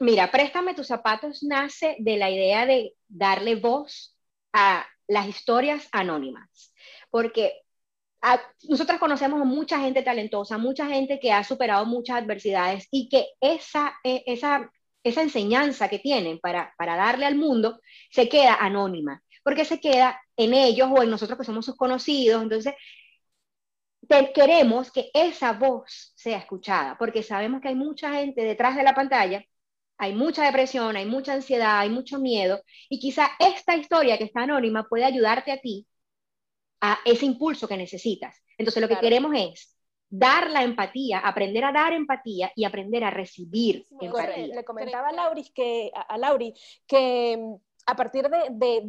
Mira, Préstame tus zapatos nace de la idea de darle voz a las historias anónimas, porque nosotros conocemos a mucha gente talentosa, mucha gente que ha superado muchas adversidades y que esa, e, esa, esa enseñanza que tienen para, para darle al mundo se queda anónima, porque se queda en ellos o en nosotros que somos sus conocidos. Entonces, queremos que esa voz sea escuchada, porque sabemos que hay mucha gente detrás de la pantalla, hay mucha depresión, hay mucha ansiedad, hay mucho miedo, y quizá esta historia que está anónima puede ayudarte a ti a ese impulso que necesitas. Entonces, lo que queremos es dar la empatía, aprender a dar empatía y aprender a recibir empatía. Le comentaba a Lauri que, a Lauri que a partir de, de,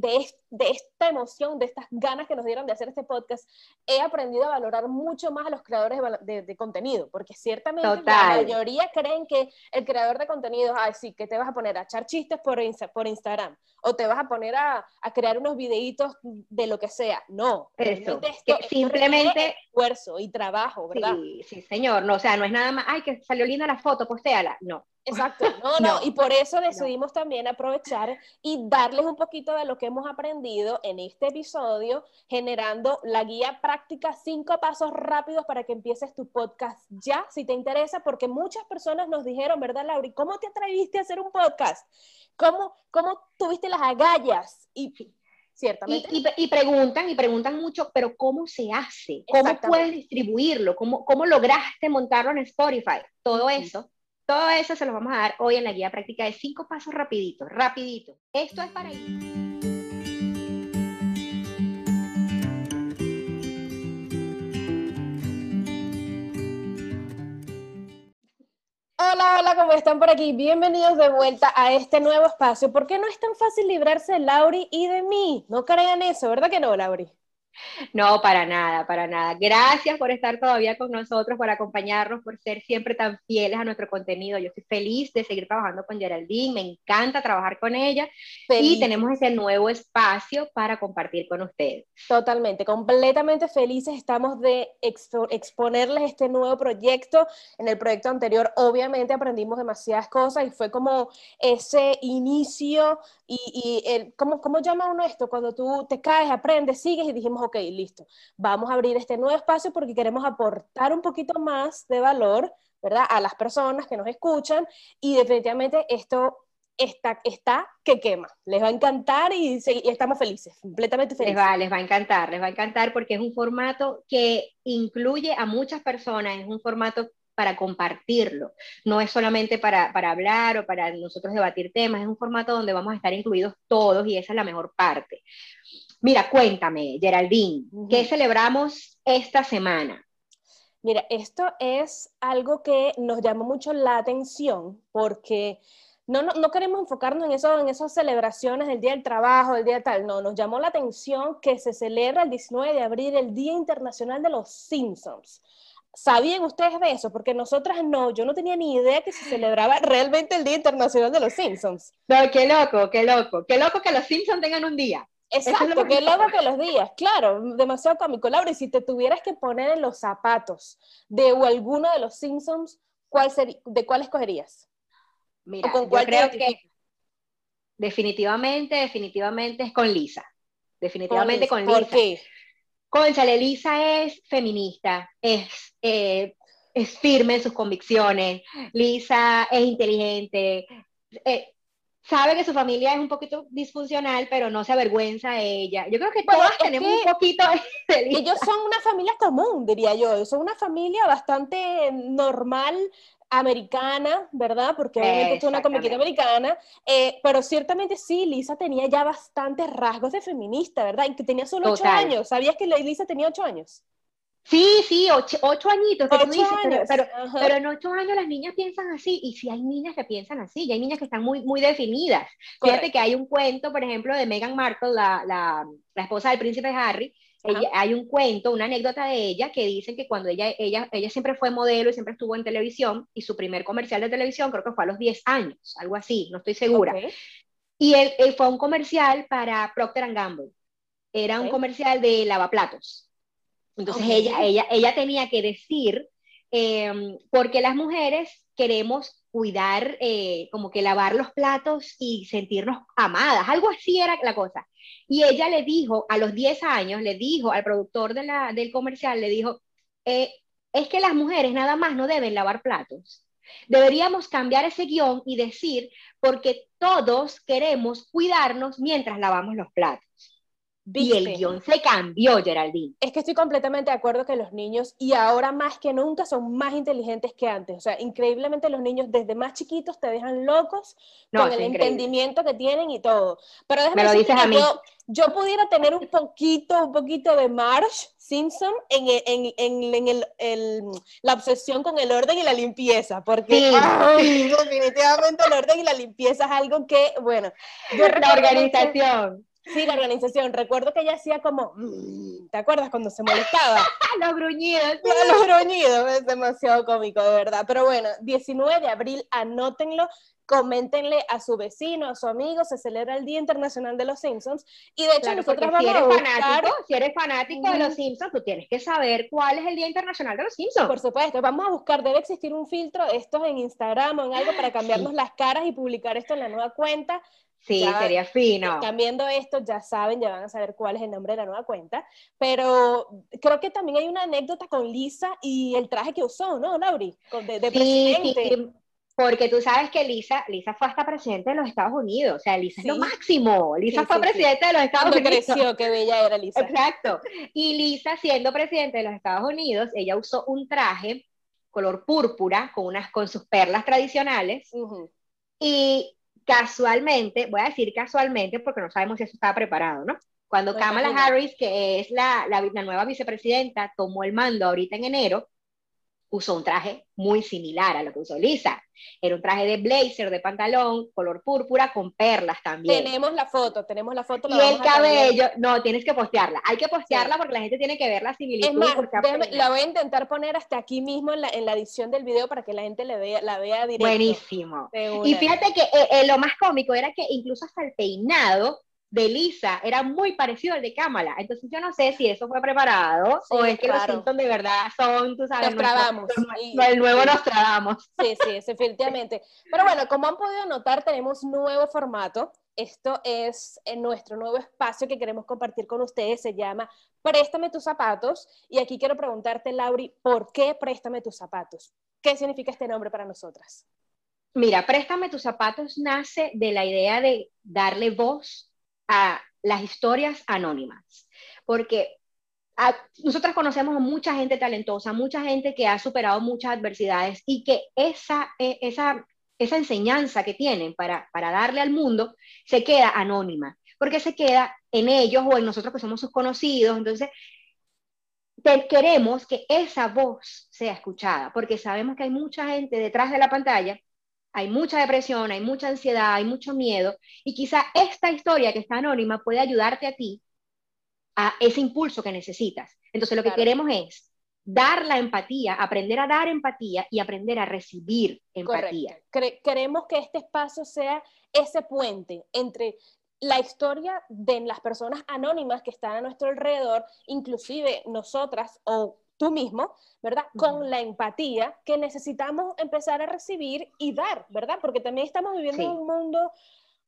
de, esta emoción, de estas ganas que nos dieron de hacer este podcast, he aprendido a valorar mucho más a los creadores de, contenido, porque ciertamente la mayoría creen que el creador de contenido, ay, sí, que te vas a poner a echar chistes por, por Instagram, o te vas a poner a, a, crear unos videitos de lo que sea. No, Eso, esto, simplemente esfuerzo y trabajo, ¿verdad? Sí, sí, señor, no, o sea, no es nada más, ay, que salió linda la foto, postéala, no, Exacto, no, no, y por eso decidimos también aprovechar y darles un poquito de lo que hemos aprendido en este episodio, generando la guía práctica, cinco pasos rápidos para que empieces tu podcast ya, si te interesa, porque muchas personas nos dijeron, ¿verdad, Lauri? ¿Cómo te atreviste a hacer un podcast? ¿Cómo, cómo tuviste las agallas? Y ciertamente. Y, preguntan, y preguntan mucho, pero ¿cómo se hace? ¿Cómo puedes distribuirlo? ¿Cómo, ¿Cómo lograste montarlo en Spotify? Todo eso todo eso se los vamos a dar hoy en la guía práctica de cinco pasos rapiditos, rapidito. Esto es para ir. Hola, hola, ¿cómo están por aquí? Bienvenidos de vuelta a este nuevo espacio. ¿Por qué no es tan fácil librarse de Lauri y de mí? No crean eso, ¿verdad que no, Lauri? No, para nada, para nada. Gracias por estar todavía con nosotros, por acompañarnos, por ser siempre tan fieles a nuestro contenido. Yo estoy feliz de seguir trabajando con Geraldine, me encanta trabajar con ella y tenemos ese nuevo espacio para compartir con ustedes. Totalmente, completamente felices estamos de exponerles este nuevo proyecto. En el proyecto anterior, obviamente, aprendimos demasiadas cosas y fue como ese inicio y, y el, ¿cómo, ¿cómo llama uno esto? Cuando tú te caes, aprendes, sigues y dijimos, ok, listo, vamos a abrir este nuevo espacio porque queremos aportar un poquito más de valor, ¿verdad? A las personas que nos escuchan y definitivamente esto está, está que quema. Les va a encantar y, estamos felices, completamente felices. Les va, les va a encantar, les va a encantar porque es un formato que incluye a muchas personas, es un formato para compartirlo, no es solamente para, para hablar o para nosotros debatir temas, es un formato donde vamos a estar incluidos todos y esa es la mejor parte. Mira, cuéntame, Geraldine, ¿qué celebramos esta semana? Mira, esto es algo que nos llamó mucho la atención porque no, no, queremos enfocarnos en, eso, en esas celebraciones del Día del Trabajo, del Día tal, no, nos llamó la atención que se celebra el 19 de abril el Día Internacional de los Simpsons. ¿Sabían ustedes de eso? Porque nosotras no, yo no tenía ni idea que se celebraba realmente el Día Internacional de los Simpsons. No, qué loco, qué loco, qué loco que los Simpsons tengan un día. Exacto, qué loco que los días, claro, demasiado cómico. Laura, y si te tuvieras que poner en los zapatos de alguno de los Simpsons, ¿cuál sería, ¿de cuál escogerías? Mira, con yo creo que definitivamente, definitivamente es con Lisa. Definitivamente con Lisa. ¿Por qué? Conchale, Lisa es feminista, es, eh, es firme en sus convicciones, Lisa es inteligente, eh, sabe que su familia es un poquito disfuncional, pero no se avergüenza a ella. Yo creo que todas tenemos un poquito de Ellos son una familia común, diría yo. Son una familia bastante normal, americana, ¿verdad? Porque obviamente es una comiquita americana, eh, pero ciertamente sí, Lisa tenía ya bastantes rasgos de feminista, ¿verdad? Y que tenía solo ocho años. ¿Sabías que Lisa tenía ocho años? Sí, sí, ocho, añitos, Pero, pero, en ocho años las niñas piensan así, y sí hay niñas que piensan así, y hay niñas que están muy, muy definidas. Fíjate que hay un cuento, por ejemplo, de Meghan Markle, la, la, la esposa del príncipe Harry, hay un cuento, una anécdota de ella que dicen que cuando ella, ella, ella siempre fue modelo y siempre estuvo en televisión, y su primer comercial de televisión creo que fue a los 10 años, algo así, no estoy segura. Y él, fue un comercial para Procter Gamble. Era un comercial de lavaplatos. Entonces ella, ella, ella tenía que decir eh, porque las mujeres queremos cuidar, eh, como que lavar los platos y sentirnos amadas, algo así era la cosa. Y ella le dijo, a los 10 años, le dijo al productor de la, del comercial, le dijo, eh, es que las mujeres nada más no deben lavar platos. Deberíamos cambiar ese guion y decir, porque todos queremos cuidarnos mientras lavamos los platos. Y el guion se cambió, Geraldine. Es que estoy completamente de acuerdo que los niños, y ahora más que nunca, son más inteligentes que antes. O sea, increíblemente los niños desde más chiquitos te dejan locos con el entendimiento que tienen y todo. Pero déjame dices a mí. Yo, pudiera tener un poquito, un poquito de Marsh Simpson en, en, en, en el, la obsesión con el orden y la limpieza, porque definitivamente el orden y la limpieza es algo que, bueno, la organización. Sí, la organización. Recuerdo que ella hacía como, mm", ¿te acuerdas cuando se molestaba? los gruñidos. Los gruñidos, es demasiado cómico, de verdad. Pero bueno, 19 de abril, anótenlo, coméntenle a su vecino, a su amigo, se celebra el Día Internacional de los Simpsons. Y de hecho, nosotros vamos si eres a fanático, si eres fanático de los Simpsons, tú tienes que saber cuál es el Día Internacional de los Simpsons. Por supuesto, vamos a buscar, debe existir un filtro de estos en Instagram o en algo para cambiarnos las caras y publicar esto en la nueva cuenta. Sí, sería fino. Viendo esto, ya saben, ya van a saber cuál es el nombre de la nueva cuenta. Pero creo que también hay una anécdota con Lisa y el traje que usó, ¿no, Lauri? De, de sí, Sí, porque tú sabes que Lisa, Lisa fue hasta presidente de los Estados Unidos, o sea, Lisa es lo máximo. Lisa fue presidente de los Estados Unidos. creció, qué bella era Lisa. Exacto. Y Lisa, siendo presidente de los Estados Unidos, ella usó un traje color púrpura con, unas, con sus perlas tradicionales. Y casualmente, voy a decir casualmente porque no sabemos si eso estaba preparado, ¿no? Cuando Kamala Harris, que es la, la, nueva vicepresidenta, tomó el mando ahorita en enero, usó un traje muy similar a lo que usó Lisa. Era un traje de blazer, de pantalón, color púrpura, con perlas también. Tenemos la foto, tenemos la foto. y el cabello, no, tienes que postearla. Hay que postearla porque la gente tiene que ver la similitud. Es más, la voy a intentar poner hasta aquí mismo en la, en la, edición del video para que la gente le vea, la vea directo. Buenísimo. Y fíjate que eh, eh, lo más cómico era que incluso hasta el peinado de Lisa era muy parecido al de Kamala. Entonces yo no sé si eso fue preparado o es que los Simpsons de verdad son, tú sabes, Nostradamus. el nuevo Nostradamus. Sí, sí, definitivamente. Pero bueno, como han podido notar, tenemos nuevo formato. Esto es en nuestro nuevo espacio que queremos compartir con ustedes. Se llama Préstame tus zapatos. Y aquí quiero preguntarte, Lauri, ¿por qué Préstame tus zapatos? ¿Qué significa este nombre para nosotras? Mira, Préstame tus zapatos nace de la idea de darle voz a las historias anónimas, porque a, nosotras conocemos a mucha gente talentosa, mucha gente que ha superado muchas adversidades y que esa, e, esa, esa enseñanza que tienen para, para darle al mundo se queda anónima, porque se queda en ellos o en nosotros que somos sus conocidos. Entonces, queremos que esa voz sea escuchada, porque sabemos que hay mucha gente detrás de la pantalla hay mucha depresión, hay mucha ansiedad, hay mucho miedo, y quizá esta historia que está anónima puede ayudarte a ti a ese impulso que necesitas. Entonces lo que queremos es dar la empatía, aprender a dar empatía y aprender a recibir empatía. queremos que este espacio sea ese puente entre la historia de las personas anónimas que están a nuestro alrededor, inclusive nosotras o tú mismo, ¿verdad? Con la empatía que necesitamos empezar a recibir y dar, ¿verdad? Porque también estamos viviendo en un mundo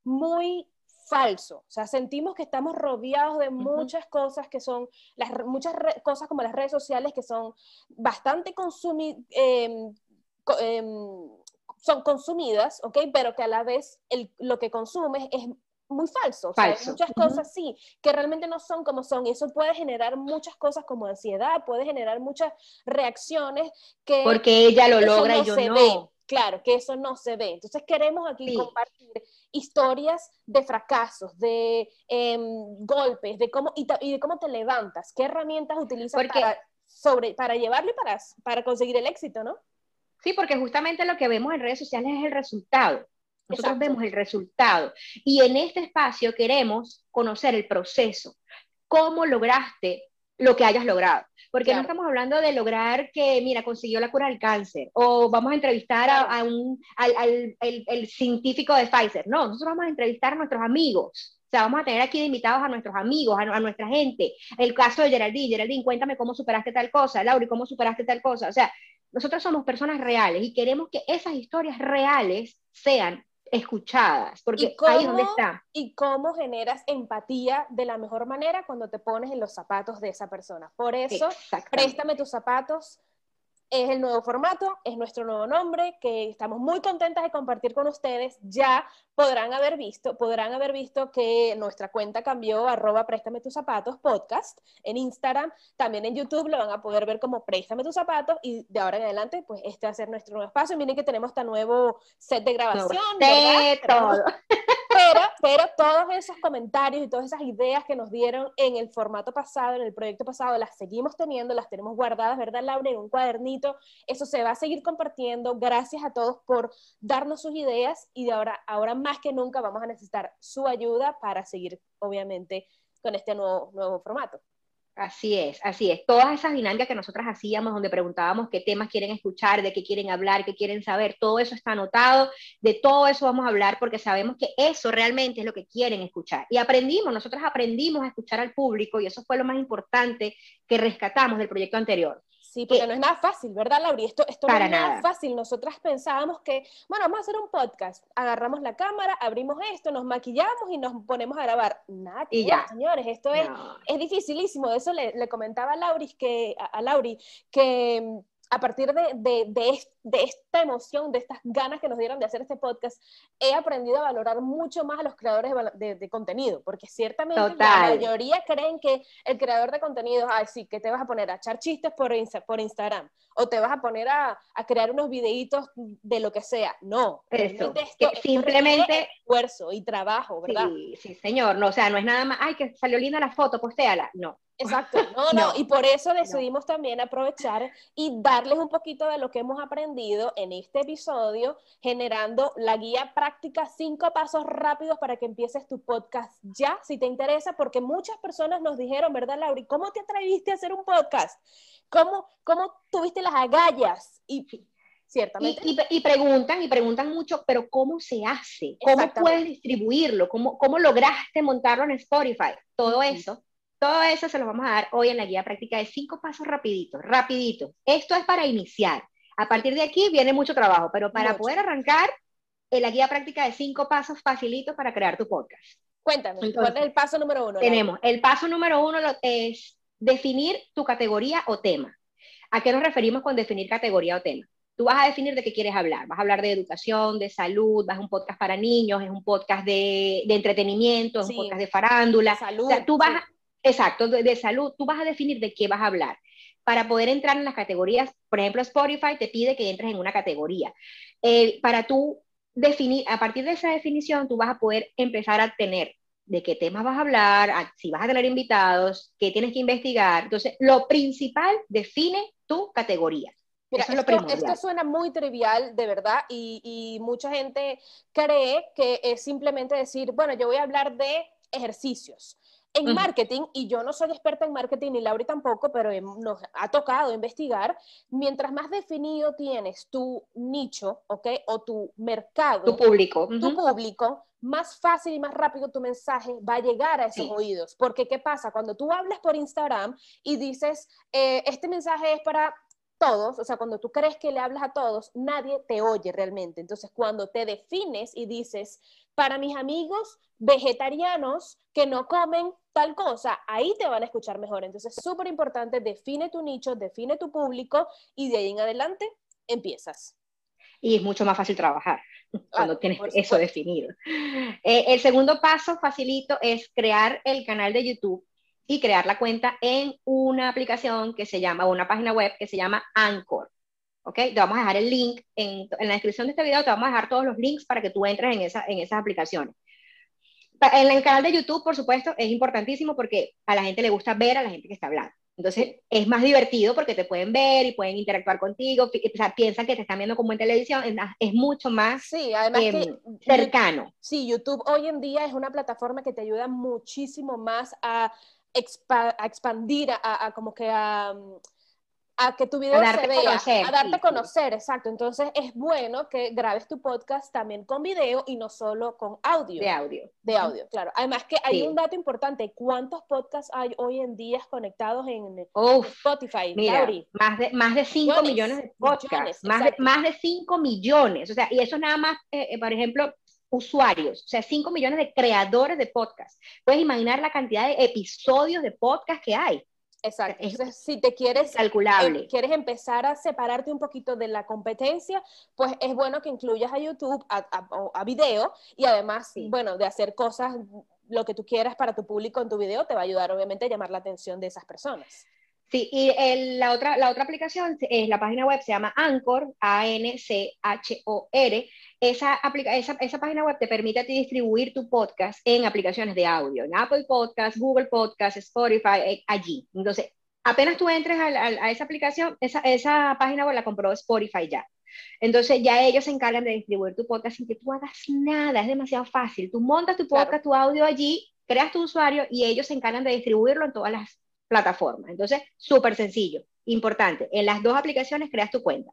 muy falso, o sea, sentimos que estamos rodeados de muchas cosas que son, las, muchas cosas como las redes sociales que son bastante consumidas, em, em, son consumidas, ¿ok? Pero que a la vez lo que consumes es muy falso. hay muchas cosas sí, que realmente no son como son. Y eso puede generar muchas cosas como ansiedad, puede generar muchas reacciones que... Porque ella lo logra y yo no. Ve. Claro, que eso no se ve. Entonces queremos aquí compartir historias de fracasos, de em, golpes, de cómo, y, de cómo te levantas, qué herramientas utilizas para, sobre, para llevarlo y para, para conseguir el éxito, ¿no? Sí, porque justamente lo que vemos en redes sociales es el resultado. Nosotros vemos el resultado. Y en este espacio queremos conocer el proceso. ¿Cómo lograste lo que hayas logrado? Porque no estamos hablando de lograr que, mira, consiguió la cura del cáncer, o vamos a entrevistar a, un, al, el, científico de Pfizer. No, nosotros vamos a entrevistar a nuestros amigos. O sea, vamos a tener aquí de invitados a nuestros amigos, a, a, nuestra gente. El caso de Geraldine. Geraldine, cuéntame cómo superaste tal cosa. Lauri, ¿cómo superaste tal cosa? O sea, nosotros somos personas reales y queremos que esas historias reales sean escuchadas, porque ahí es donde está. Y cómo generas empatía de la mejor manera cuando te pones en los zapatos de esa persona. Por eso, préstame tus zapatos, es el nuevo formato, es nuestro nuevo nombre, que estamos muy contentas de compartir con ustedes. Ya podrán haber visto, podrán haber visto que nuestra cuenta cambió, arroba préstame tus zapatos podcast en Instagram, también en YouTube lo van a poder ver como préstame tus zapatos y de ahora en adelante, pues este va a ser nuestro nuevo espacio. Miren que tenemos este nuevo set de grabación. todo. Pero, todos esos comentarios y todas esas ideas que nos dieron en el formato pasado, en el proyecto pasado, las seguimos teniendo, las tenemos guardadas, ¿verdad, Laura? En un cuadernito. Eso se va a seguir compartiendo. Gracias a todos por darnos sus ideas y de ahora, ahora más que nunca vamos a necesitar su ayuda para seguir, obviamente, con este nuevo, nuevo formato. Así es, así es. Todas esas dinámicas que nosotras hacíamos, donde preguntábamos qué temas quieren escuchar, de qué quieren hablar, qué quieren saber, todo eso está anotado, de todo eso vamos a hablar porque sabemos que eso realmente es lo que quieren escuchar. Y aprendimos, nosotras aprendimos a escuchar al público y eso fue lo más importante que rescatamos del proyecto anterior. Sí, porque no es nada fácil, ¿verdad, Lauri? Esto, esto no es nada, fácil. Nosotras pensábamos que, bueno, vamos a hacer un podcast, agarramos la cámara, abrimos esto, nos maquillamos y nos ponemos a grabar. Nada, y ya. señores, esto es, es dificilísimo. De eso le, le comentaba a Lauri que, a Lauri que a partir de, de, de, esta emoción, de estas ganas que nos dieron de hacer este podcast, he aprendido a valorar mucho más a los creadores de, contenido, porque ciertamente la mayoría creen que el creador de contenido, ay, sí, que te vas a poner a echar chistes por, por Instagram, o te vas a poner a, a, crear unos videitos de lo que sea. No, Eso, esto, simplemente esfuerzo y trabajo, ¿verdad? Sí, sí, señor, no, o sea, no es nada más, ay, que salió linda la foto, postéala, no, Exacto, no, no, y por eso decidimos también aprovechar y darles un poquito de lo que hemos aprendido en este episodio, generando la guía práctica, cinco pasos rápidos para que empieces tu podcast ya, si te interesa, porque muchas personas nos dijeron, ¿verdad, Lauri? ¿Cómo te atreviste a hacer un podcast? ¿Cómo, cómo tuviste las agallas? Y Ciertamente. Y, preguntan, y preguntan mucho, pero ¿cómo se hace? ¿Cómo puedes distribuirlo? ¿Cómo, ¿Cómo lograste montarlo en Spotify? Todo eso todo eso se lo vamos a dar hoy en la guía práctica de cinco pasos rapiditos, rapidito. Esto es para iniciar. A partir de aquí viene mucho trabajo, pero para poder arrancar, en la guía práctica de cinco pasos facilitos para crear tu podcast. Cuéntame, ¿cuál es el paso número uno? Tenemos, el paso número uno es definir tu categoría o tema. ¿A qué nos referimos con definir categoría o tema? Tú vas a definir de qué quieres hablar. Vas a hablar de educación, de salud, vas a un podcast para niños, es un podcast de, entretenimiento, es un podcast de farándula. Salud, o sea, tú vas, Exacto, de, salud, tú vas a definir de qué vas a hablar. Para poder entrar en las categorías, por ejemplo, Spotify te pide que entres en una categoría. Eh, para tú definir, a partir de esa definición, tú vas a poder empezar a tener de qué temas vas a hablar, si vas a tener invitados, qué tienes que investigar. Entonces, lo principal define tu categoría. Eso esto, esto, suena muy trivial, de verdad, y, y, mucha gente cree que es simplemente decir, bueno, yo voy a hablar de ejercicios. En marketing, y yo no soy experta en marketing, ni Lauri tampoco, pero nos ha tocado investigar, mientras más definido tienes tu nicho, ¿ok? O tu mercado. Tu público. Tu público, más fácil y más rápido tu mensaje va a llegar a esos oídos. Porque, ¿qué pasa? Cuando tú hablas por Instagram y dices, eh, este mensaje es para todos, o sea, cuando tú crees que le hablas a todos, nadie te oye realmente. Entonces, cuando te defines y dices, para mis amigos vegetarianos que no comen tal cosa, ahí te van a escuchar mejor. Entonces, súper importante, define tu nicho, define tu público y de ahí en adelante empiezas. Y es mucho más fácil trabajar cuando tienes eso definido. Eh, el segundo paso facilito es crear el canal de YouTube y crear la cuenta en una aplicación que se llama, o una página web que se llama Anchor. ¿ok? Te vamos a dejar el link en, en, la descripción de este video, te vamos a dejar todos los links para que tú entres en, esa, en esas aplicaciones. En el canal de YouTube, por supuesto, es importantísimo porque a la gente le gusta ver a la gente que está hablando. Entonces, es más divertido porque te pueden ver y pueden interactuar contigo, o sea, piensan que te están viendo como en televisión, es, mucho más sí, además em, cercano. Sí, YouTube hoy en día es una plataforma que te ayuda muchísimo más a, expandir, a, como que a a que tu video se vea, a darte a conocer, exacto. Entonces es bueno que grabes tu podcast también con video y no solo con audio. De audio. De audio, claro. Además que hay un dato importante, ¿cuántos podcasts hay hoy en día conectados en Spotify? Mira, más de, más de 5 millones, de podcasts, más, de, más de 5 millones, o sea, y eso nada más, eh, eh, por ejemplo, usuarios, o sea, 5 millones de creadores de podcast. Puedes imaginar la cantidad de episodios de podcast que hay. Exacto. Entonces, si te quieres, calculable. Em, quieres empezar a separarte un poquito de la competencia, pues es bueno que incluyas a YouTube, a, a, video y además, bueno, de hacer cosas, lo que tú quieras para tu público en tu video, te va a ayudar obviamente a llamar la atención de esas personas. Sí, y la, otra, la otra aplicación es la página web, se llama Anchor, A-N-C-H-O-R. Esa, esa, esa, página web te permite a ti distribuir tu podcast en aplicaciones de audio, en Apple Podcast, Google Podcast, Spotify, eh, allí. Entonces, apenas tú entres a, a, esa aplicación, esa, esa página web la compró Spotify ya. Entonces ya ellos se encargan de distribuir tu podcast sin que tú hagas nada, es demasiado fácil. Tú montas tu podcast, tu audio allí, creas tu usuario y ellos se encargan de distribuirlo en todas las plataforma. Entonces, súper sencillo, importante. En las dos aplicaciones creas tu cuenta.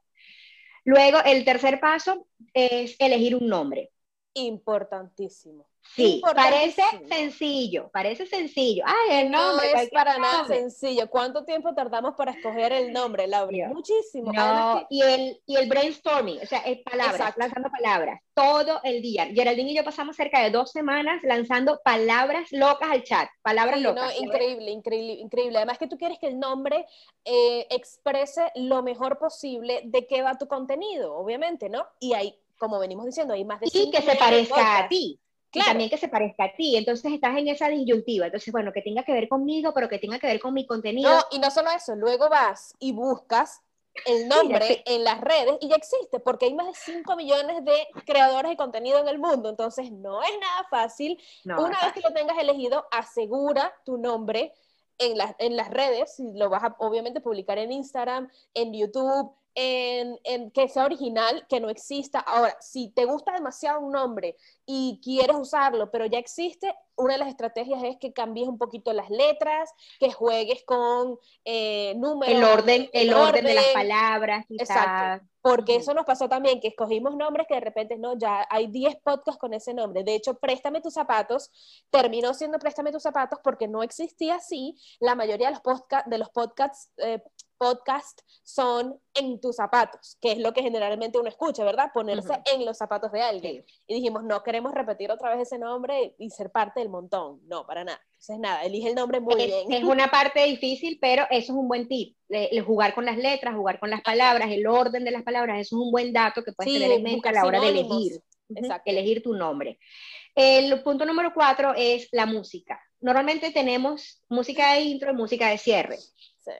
Luego, el tercer paso es elegir un nombre. Importantísimo. Sí, parece sencillo, parece sencillo. Ay, el nombre. No es para nada sencillo. ¿Cuánto tiempo tardamos para escoger el nombre, Laura? Muchísimo. No, y, el, y el brainstorming, o sea, es palabras, lanzando palabras, todo el día. Geraldine y yo pasamos cerca de dos semanas lanzando palabras locas al chat, palabras locas. No, increíble, increíble, increíble. Además que tú quieres que el nombre eh, exprese lo mejor posible de qué va tu contenido, obviamente, ¿no? Y hay, como venimos diciendo, hay más de... Y que se parezca a ti también que se parezca a ti. Entonces estás en esa disyuntiva. Entonces, bueno, que tenga que ver conmigo, pero que tenga que ver con mi contenido. No, y no solo eso, luego vas y buscas el nombre en las redes y ya existe, porque hay más de 5 millones de creadores de contenido en el mundo. Entonces, no es nada fácil. Una vez que lo tengas elegido, asegura tu nombre en, en las redes, lo vas a obviamente publicar en Instagram, en YouTube, en, que sea original, que no exista. Ahora, si te gusta demasiado un nombre y quieres usarlo, pero ya existe, una de las estrategias es que cambies un poquito las letras, que juegues con eh, números. El orden, el, orden, de las palabras. Exacto. Porque eso nos pasó también, que escogimos nombres que de repente, no, ya hay 10 podcasts con ese nombre. De hecho, Préstame tus zapatos terminó siendo Préstame tus zapatos porque no existía así. La mayoría de los, podcast, de los podcasts eh, podcast son en tus zapatos, que es lo que generalmente uno escucha, ¿verdad? Ponerse en los zapatos de alguien. Y dijimos, no queremos repetir otra vez ese nombre y ser parte del montón. No, para nada. Entonces, nada, elige el nombre muy bien. Es una parte difícil, pero eso es un buen tip. El jugar con las letras, jugar con las palabras, el orden de las palabras, eso es un buen dato que puedes tener en mente a la hora de elegir. Elegir tu nombre. El punto número cuatro es la música. Normalmente tenemos música de intro y música de cierre.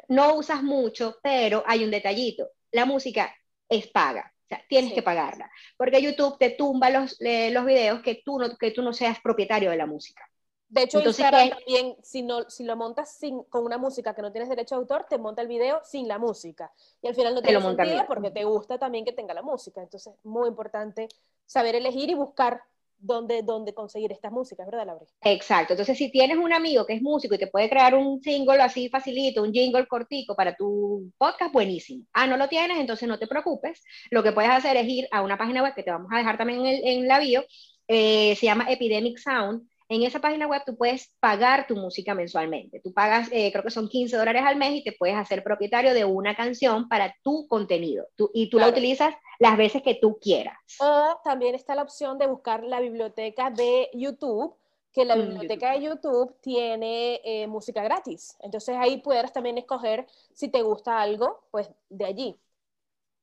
No usas mucho, pero hay un detallito. La música es paga. O sea, tienes que pagarla. Porque YouTube te tumba los, los videos que tú, no, que tú no seas propietario de la música. De hecho, Entonces, Instagram también, si, no, si lo montas sin, con una música que no tienes derecho a autor, te monta el video sin la música. Y al final no tiene sentido porque te gusta también que tenga la música. Entonces, muy importante saber elegir y buscar dónde, dónde conseguir estas músicas, ¿verdad, Laura? Exacto. Entonces, si tienes un amigo que es músico y te puede crear un single así facilito, un jingle cortico para tu podcast, buenísimo. Ah, no lo tienes, entonces no te preocupes. Lo que puedes hacer es ir a una página web que te vamos a dejar también en, la bio, eh, se llama Epidemic Sound, en esa página web tú puedes pagar tu música mensualmente. Tú pagas, eh, creo que son 15 dólares al mes y te puedes hacer propietario de una canción para tu contenido. y tú la utilizas las veces que tú quieras. O también está la opción de buscar la biblioteca de YouTube que la mm, biblioteca de YouTube tiene eh, música gratis. Entonces ahí puedes también escoger si te gusta algo, pues de allí.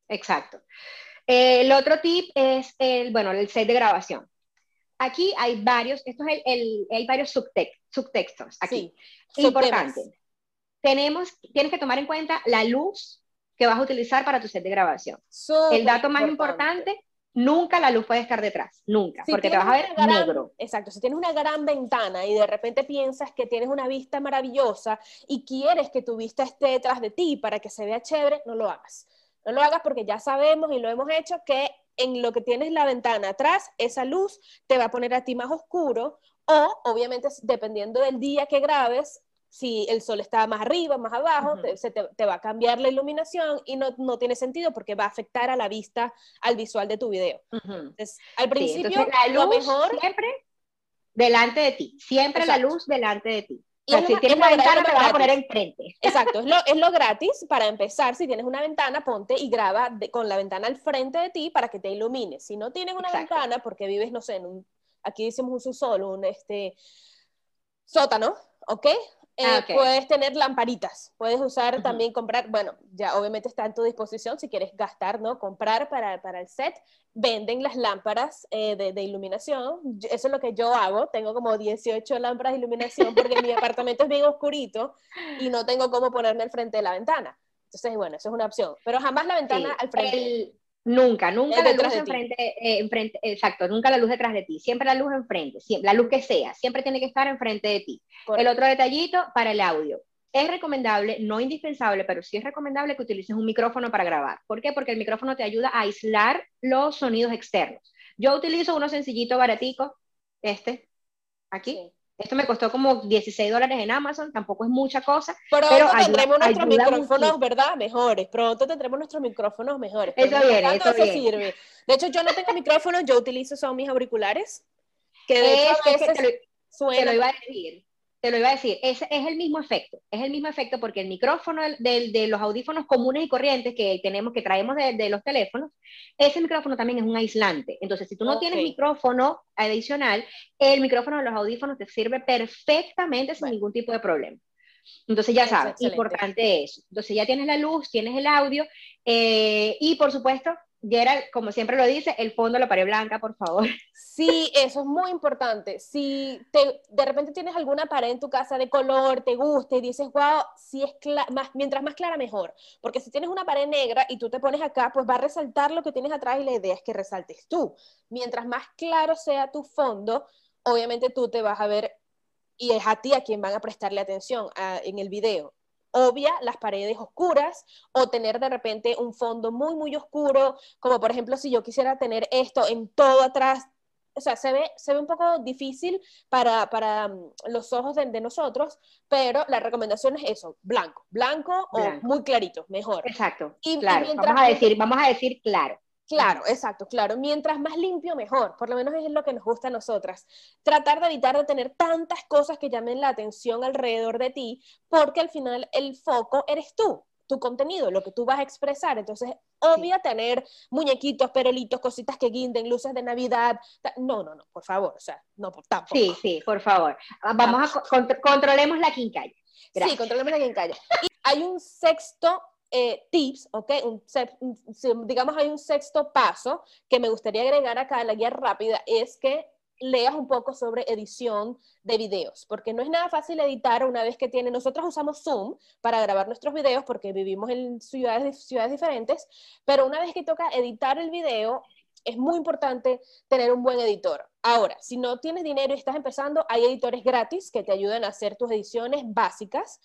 Exacto. el otro tip es el, bueno, el set de grabación aquí hay varios, esto es el, hay varios subtextos aquí. Importante. Tenemos, tienes que tomar en cuenta la luz que vas a utilizar para tu set de grabación. el dato más importante, nunca la luz puede estar detrás, nunca, porque te vas a ver negro. Exacto, si tienes una gran ventana y de repente piensas que tienes una vista maravillosa y quieres que tu vista esté detrás de ti para que se vea chévere, no lo hagas. No lo hagas porque ya sabemos y lo hemos hecho que en lo que tienes la ventana atrás, esa luz te va a poner a ti más oscuro o, obviamente, dependiendo del día que grabes, si el sol está más arriba, más abajo, te, se te, va a cambiar la iluminación y no, no, tiene sentido porque va a afectar a la vista, al visual de tu video. Entonces, al principio, la luz lo mejor siempre delante de ti, siempre la luz delante de ti. Y si tienes una ventana, te vas a poner enfrente. Exacto, es lo, es lo gratis para empezar. Si tienes una ventana, ponte y graba con la ventana al frente de ti para que te ilumine. Si no tienes una ventana, porque vives, no sé, en un, aquí decimos un subsol, un este, sótano, ¿ok? Ah, eh, puedes tener lamparitas, puedes usar también comprar, bueno, ya obviamente está en tu disposición si quieres gastar, ¿no? Comprar para, para el set, venden las lámparas eh, de, de, iluminación, eso es lo que yo hago, tengo como 18 lámparas de iluminación porque mi apartamento es bien oscurito y no tengo cómo ponerme al frente de la ventana. Entonces, bueno, eso es una opción, pero jamás la ventana al frente. Nunca, nunca la luz enfrente, eh, enfrente, exacto, nunca la luz detrás de ti, siempre la luz enfrente, siempre, la luz que sea, siempre tiene que estar enfrente de ti. El otro detallito para el audio. Es recomendable, no indispensable, pero sí es recomendable que utilices un micrófono para grabar. ¿Por qué? Porque el micrófono te ayuda a aislar los sonidos externos. Yo utilizo uno sencillito, baratico, este, aquí, esto me costó como 16 dólares en Amazon, tampoco es mucha cosa. Pronto pero tendremos nuestros micrófonos, ¿verdad? Mejores. Pronto tendremos nuestros micrófonos mejores. Eso viene, eso, sirve. De hecho, yo no tengo micrófonos, yo utilizo son mis auriculares. Que de hecho, a veces te lo iba a decir te lo iba a decir, es, es el mismo efecto, es el mismo efecto porque el micrófono de, de los audífonos comunes y corrientes que tenemos, que traemos de, de, los teléfonos, ese micrófono también es un aislante. Entonces, si tú no tienes micrófono adicional, el micrófono de los audífonos te sirve perfectamente sin ningún tipo de problema. Entonces ya sabes, importante eso. Entonces ya tienes la luz, tienes el audio eh, y por supuesto Gerald, como siempre lo dice, el fondo la pared blanca, por favor. Sí, eso es muy importante. Si te, de repente tienes alguna pared en tu casa de color, te gusta y dices, wow, si es más, mientras más clara, mejor. Porque si tienes una pared negra y tú te pones acá, pues va a resaltar lo que tienes atrás y la idea es que resaltes tú. Mientras más claro sea tu fondo, obviamente tú te vas a ver y es a ti a quien van a prestarle atención en el video obvia las paredes oscuras o tener de repente un fondo muy, muy oscuro, como por ejemplo si yo quisiera tener esto en todo atrás. O sea, se ve, se ve un poco difícil para, para mm, los ojos de, nosotros, pero la recomendación es eso, blanco, blanco, o muy clarito, mejor. Exacto, y, claro, vamos, a decir, vamos a decir claro. Claro, exacto, claro. Mientras más limpio, mejor. Por lo menos es lo que nos gusta a nosotras. Tratar de evitar de tener tantas cosas que llamen la atención alrededor de ti, porque al final el foco eres tú, tu contenido, lo que tú vas a expresar. Entonces, obvia tener muñequitos, perolitos, cositas que guinden, luces de Navidad. No, no, no, por favor, o sea, no, por tampoco. Sí, sí, por favor. Vamos a controlemos la quincalla. Sí, controlemos la quincalla. Y hay un sexto eh, tips, ¿ok? digamos, hay un sexto paso que me gustaría agregar acá en la guía rápida, es que leas un poco sobre edición de videos, porque no es nada fácil editar una vez que tiene, nosotros usamos Zoom para grabar nuestros videos porque vivimos en ciudades, ciudades diferentes, pero una vez que toca editar el video, es muy importante tener un buen editor. Ahora, si no tienes dinero y estás empezando, hay editores gratis que te ayudan a hacer tus ediciones básicas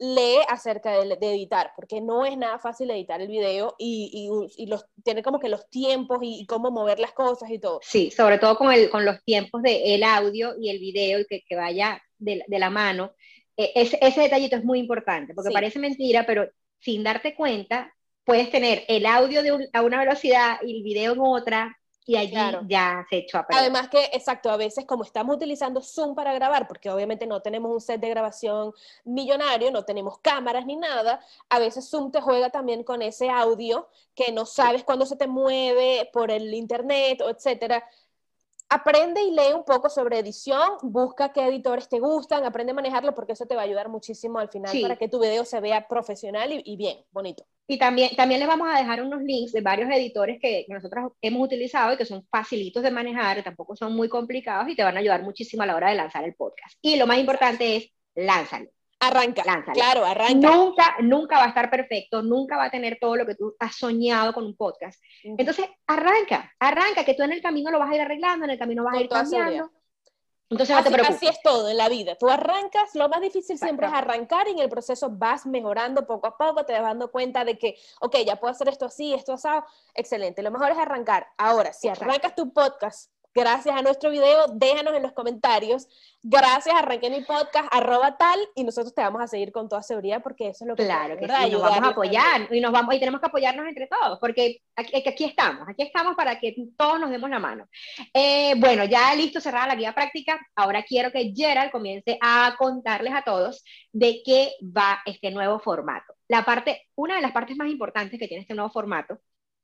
lee acerca de, editar, porque no es nada fácil editar el video y, y, los, tiene como que los tiempos y, cómo mover las cosas y todo. Sí, sobre todo con, el, con los tiempos del audio y el video y que, que vaya de, de, la mano. E, ese, ese, detallito es muy importante, porque parece mentira, pero sin darte cuenta, puedes tener el audio de a una velocidad y el video en otra, y allí ya se echó a perder. Además que, exacto, a veces como estamos utilizando Zoom para grabar, porque obviamente no tenemos un set de grabación millonario, no tenemos cámaras ni nada, a veces Zoom te juega también con ese audio que no sabes cuándo se te mueve por el internet o etcétera aprende y lee un poco sobre edición, busca qué editores te gustan, aprende a manejarlo porque eso te va a ayudar muchísimo al final para que tu video se vea profesional y, bien, bonito. Y también, también les vamos a dejar unos links de varios editores que, nosotros hemos utilizado y que son facilitos de manejar, tampoco son muy complicados y te van a ayudar muchísimo a la hora de lanzar el podcast. Y lo más importante es, lánzalo. Arranca. Claro, arranca. Nunca, nunca va a estar perfecto, nunca va a tener todo lo que tú has soñado con un podcast. Entonces, arranca, arranca, que tú en el camino lo vas a ir arreglando, en el camino vas a ir cambiando. Entonces, así, no te así es todo en la vida. Tú arrancas, lo más difícil siempre es arrancar y en el proceso vas mejorando poco a poco, te vas dando cuenta de que, ok, ya puedo hacer esto así, esto asado. Excelente. Lo mejor es arrancar. Ahora, si arrancas tu podcast gracias a nuestro video, déjanos en los comentarios. Gracias, arranqué mi podcast, arroba tal, y nosotros te vamos a seguir con toda seguridad porque eso es lo que... Claro, que sí, nos vamos a apoyar y, nos vamos, y tenemos que apoyarnos entre todos, porque aquí, aquí estamos, aquí estamos para que todos nos demos la mano. Eh, bueno, ya listo, cerrada la guía práctica, ahora quiero que Gerald comience a contarles a todos de qué va este nuevo formato. La parte, una de las partes más importantes que tiene este nuevo formato,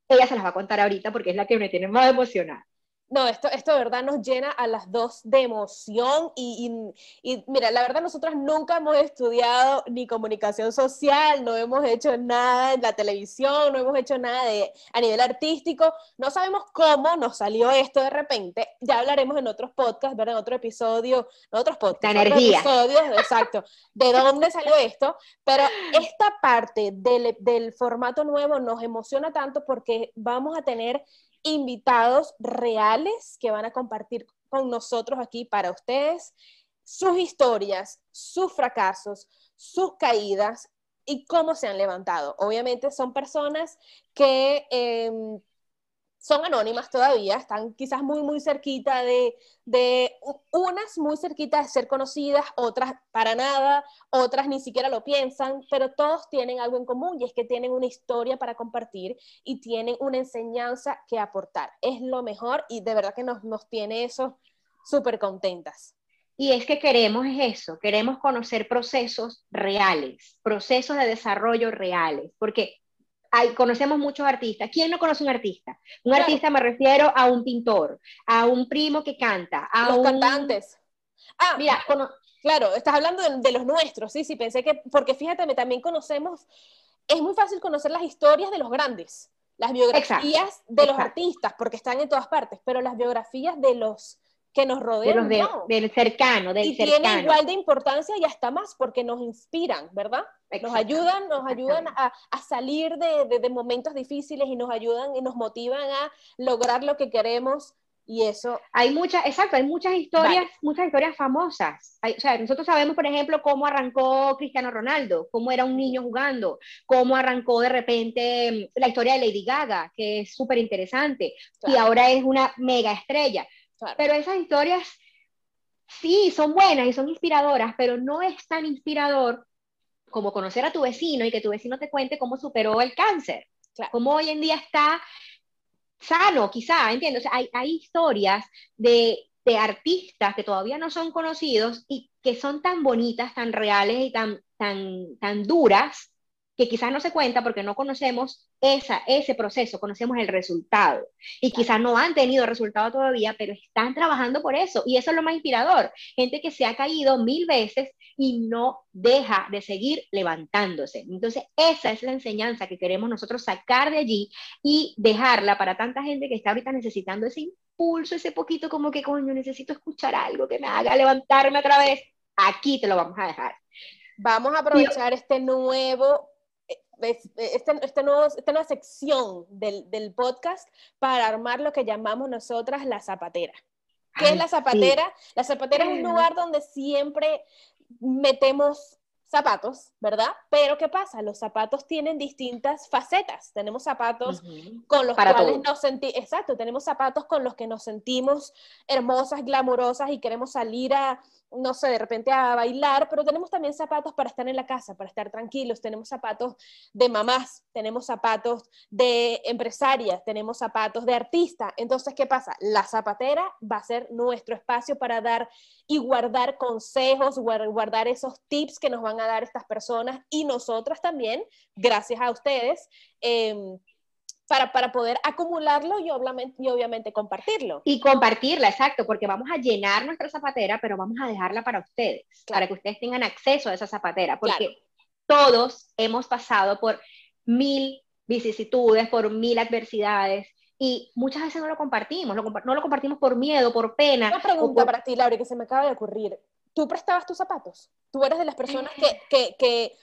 ella se las va a contar ahorita porque es la que me tiene más emocionada. No, esto, esto de verdad nos llena a las dos de emoción y, y, mira, la verdad nosotros nunca hemos estudiado ni comunicación social, no hemos hecho nada en la televisión, no hemos hecho nada de, a nivel artístico, no sabemos cómo nos salió esto de repente, ya hablaremos en otros podcasts, ¿verdad? En otro episodio, en otros podcasts, en energía. episodios, exacto, de dónde salió esto, pero esta parte del, del formato nuevo nos emociona tanto porque vamos a tener invitados reales que van a compartir con nosotros aquí para ustedes sus historias, sus fracasos, sus caídas y cómo se han levantado. Obviamente son personas que em, son anónimas todavía, están quizás muy, muy cerquita de, de, unas muy cerquita de ser conocidas, otras para nada, otras ni siquiera lo piensan, pero todos tienen algo en común y es que tienen una historia para compartir y tienen una enseñanza que aportar. Es lo mejor y de verdad que nos, nos tiene eso súper contentas. Y es que queremos eso, queremos conocer procesos reales, procesos de desarrollo reales, porque conocemos muchos artistas. ¿Quién no conoce un artista? Un artista me refiero a un pintor, a un primo que canta, a los cantantes. Ah, mira, claro, estás hablando de, los nuestros, sí, sí, pensé que, porque fíjate, también conocemos, es muy fácil conocer las historias de los grandes, las biografías de los artistas, porque están en todas partes, pero las biografías de los que nos rodean. Del cercano, del y cercano. tiene igual de importancia y hasta más porque nos inspiran, ¿verdad? Nos ayudan, nos ayudan a, a salir de, de, momentos difíciles y nos ayudan y nos motivan a lograr lo que queremos y eso. Hay muchas, exacto, hay muchas historias, muchas historias famosas. o sea, nosotros sabemos, por ejemplo, cómo arrancó Cristiano Ronaldo, cómo era un niño jugando, cómo arrancó de repente la historia de Lady Gaga, que es súper interesante, y ahora es una mega estrella. Pero esas historias sí son buenas y son inspiradoras, pero no es tan inspirador como conocer a tu vecino y que tu vecino te cuente cómo superó el cáncer, cómo hoy en día está sano, quizá, ¿entiendes? hay, hay historias de, de, artistas que todavía no son conocidos y que son tan bonitas, tan reales y tan, tan, tan duras que quizás no se cuenta porque no conocemos esa, ese proceso, conocemos el resultado. Y quizás no han tenido resultado todavía, pero están trabajando por eso. Y eso es lo más inspirador. Gente que se ha caído mil veces y no deja de seguir levantándose. Entonces, esa es la enseñanza que queremos nosotros sacar de allí y dejarla para tanta gente que está ahorita necesitando ese impulso, ese poquito como que, coño, necesito escuchar algo que me haga levantarme otra vez. Aquí te lo vamos a dejar. Vamos a aprovechar este nuevo este, este nuevo, esta nueva sección del, del, podcast para armar lo que llamamos nosotras la zapatera. ¿Qué es la zapatera? La zapatera es un lugar donde siempre metemos zapatos, ¿verdad? Pero ¿qué pasa? Los zapatos tienen distintas facetas. Tenemos zapatos con los cuales nos sentimos, exacto, tenemos zapatos con los que nos sentimos hermosas, glamorosas y queremos salir a, no sé, de repente a bailar, pero tenemos también zapatos para estar en la casa, para estar tranquilos, tenemos zapatos de mamás, tenemos zapatos de empresarias, tenemos zapatos de artista. Entonces, ¿qué pasa? La zapatera va a ser nuestro espacio para dar y guardar consejos, guardar esos tips que nos van a dar estas personas y nosotras también, gracias a ustedes. Em, para, para, poder acumularlo y obviamente, y obviamente compartirlo. Y compartirla, exacto, porque vamos a llenar nuestra zapatera, pero vamos a dejarla para ustedes, para que ustedes tengan acceso a esa zapatera, porque todos hemos pasado por mil vicisitudes, por mil adversidades, y muchas veces no lo compartimos, no lo compartimos por miedo, por pena. Una pregunta para ti, Laura, que se me acaba de ocurrir. ¿Tú prestabas tus zapatos? ¿Tú eres de las personas que, que, que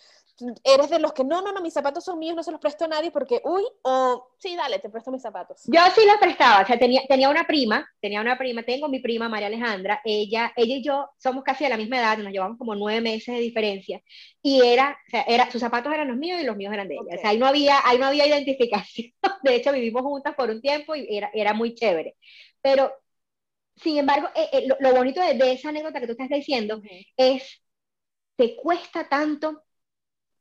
eres de los que no, no, no, mis zapatos son míos, no se los presto a nadie porque, uy, o sí, dale, te presto mis zapatos. Yo sí los prestaba, o sea, tenía, tenía una prima, tenía una prima, tengo mi prima María Alejandra, ella, ella y yo somos casi de la misma edad, nos llevamos como nueve meses de diferencia, y era, o sea, era, sus zapatos eran los míos y los míos eran de ella, o sea, ahí no había, ahí no había identificación, de hecho vivimos juntas por un tiempo y era, era muy chévere, pero sin embargo, eh, eh, lo, bonito de, esa anécdota que tú estás diciendo es, te cuesta tanto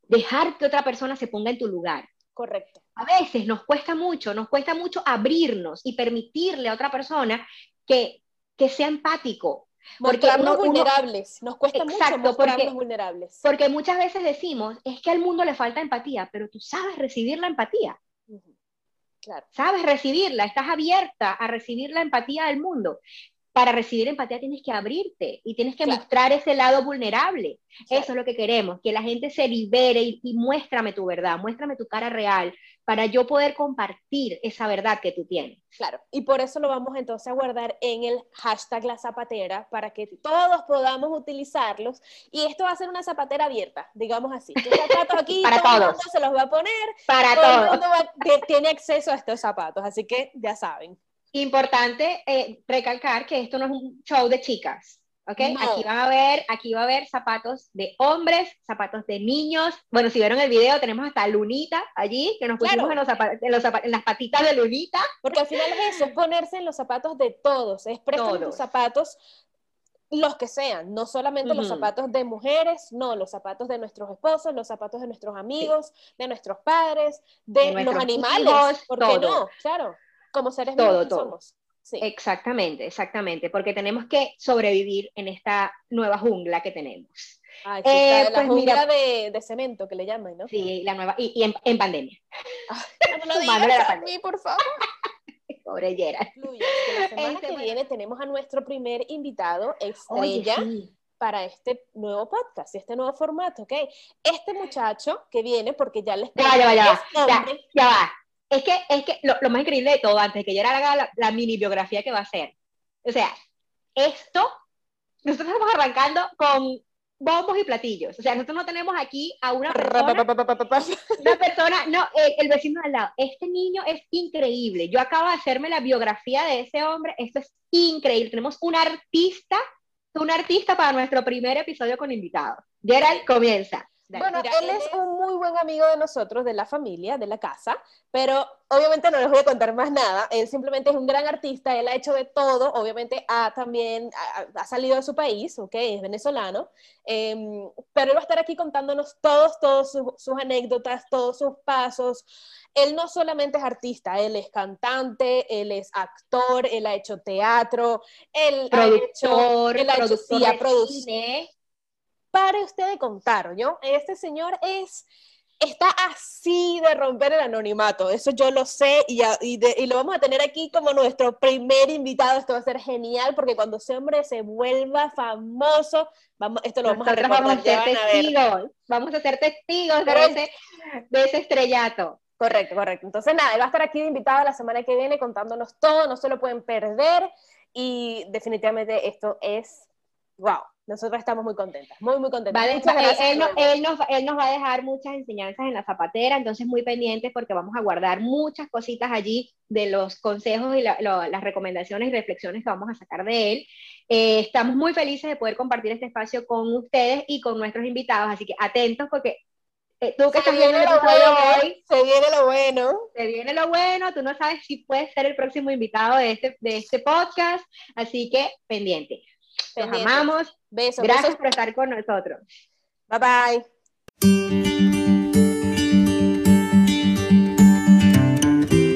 dejar que otra persona se ponga en tu lugar. Correcto. A veces nos cuesta mucho, nos cuesta mucho abrirnos y permitirle a otra persona que, que sea empático. Porque mostrarnos vulnerables, nos cuesta mucho mostrarnos vulnerables. Porque muchas veces decimos, es que al mundo le falta empatía, pero tú sabes recibir la empatía. Claro. Sabes recibirla, estás abierta a recibir la empatía del mundo para recibir empatía tienes que abrirte y tienes que mostrar ese lado vulnerable. Eso es lo que queremos, que la gente se libere y, muéstrame tu verdad, muéstrame tu cara real para yo poder compartir esa verdad que tú tienes. Claro, y por eso lo vamos entonces a guardar en el hashtag la zapatera para que todos podamos utilizarlos y esto va a ser una zapatera abierta, digamos así. zapatos aquí, para todo todos. el mundo se los va a poner, para todo el mundo tiene acceso a estos zapatos, así que ya saben. Importante eh, recalcar que esto no es un show de chicas, ¿ok? Aquí van a ver, aquí va a haber zapatos de hombres, zapatos de niños. Bueno, si vieron el video, tenemos hasta Lunita allí, que nos pusimos en, los en, las patitas de Lunita. Porque al final es eso, es ponerse en los zapatos de todos, es prestar los zapatos los que sean, no solamente los zapatos de mujeres, no, los zapatos de nuestros esposos, los zapatos de nuestros amigos, de nuestros padres, de, los animales, ¿por qué no? Claro como seres todo, todo. somos. Sí. Exactamente, exactamente, porque tenemos que sobrevivir en esta nueva jungla que tenemos. Ah, eh, la pues jungla de, de, cemento que le llaman, ¿no? Sí, la nueva, y, en, en, pandemia. no lo digas a mí, por favor. Pobre Gerard. la semana este, que viene tenemos a nuestro primer invitado, estrella, para este nuevo podcast, este nuevo formato, ¿ok? Este muchacho que viene, porque ya les... Ya, ya, ya, ya, ya va es que, es que lo, más increíble de todo, antes de que yo haga la, mini biografía que va a hacer, o sea, esto, nosotros estamos arrancando con bombos y platillos. O sea, nosotros no tenemos aquí a una persona, una persona, no, el, vecino al lado. Este niño es increíble. Yo acabo de hacerme la biografía de ese hombre. Esto es increíble. Tenemos un artista, un artista para nuestro primer episodio con invitados. Gerald, comienza bueno, él es un muy buen amigo de nosotros, de la familia, de la casa, pero obviamente no les voy a contar más nada. Él simplemente es un gran artista, él ha hecho de todo, obviamente ha también ha, salido de su país, ¿ok? Es venezolano, em, pero él va a estar aquí contándonos todos, todos sus, anécdotas, todos sus pasos. Él no solamente es artista, él es cantante, él es actor, él ha hecho teatro, él productor, ha hecho, él ha hecho, sí, ha producido pare usted de contar, ¿yo? Este señor es, está así de romper el anonimato, eso yo lo sé y, y, lo vamos a tener aquí como nuestro primer invitado, esto va a ser genial porque cuando ese hombre se vuelva famoso, vamos, esto lo vamos a recordar, vamos a ser testigos, vamos a ser testigos de ese, de ese estrellato. Correcto, correcto. Entonces, nada, él va a estar aquí de invitado la semana que viene contándonos todo, no se lo pueden perder y definitivamente esto es wow. Nosotros estamos muy contentas, muy, muy contentas. él, nos, va a dejar muchas enseñanzas en la zapatera, entonces muy pendientes porque vamos a guardar muchas cositas allí de los consejos y las recomendaciones y reflexiones que vamos a sacar de él. Eh, estamos muy felices de poder compartir este espacio con ustedes y con nuestros invitados, así que atentos porque eh, tú que se viene lo bueno, hoy, se viene lo bueno. Se viene lo bueno, tú no sabes si puedes ser el próximo invitado de este, de este podcast, así que pendiente. Los amamos. Besos. Gracias por estar con nosotros. Bye bye.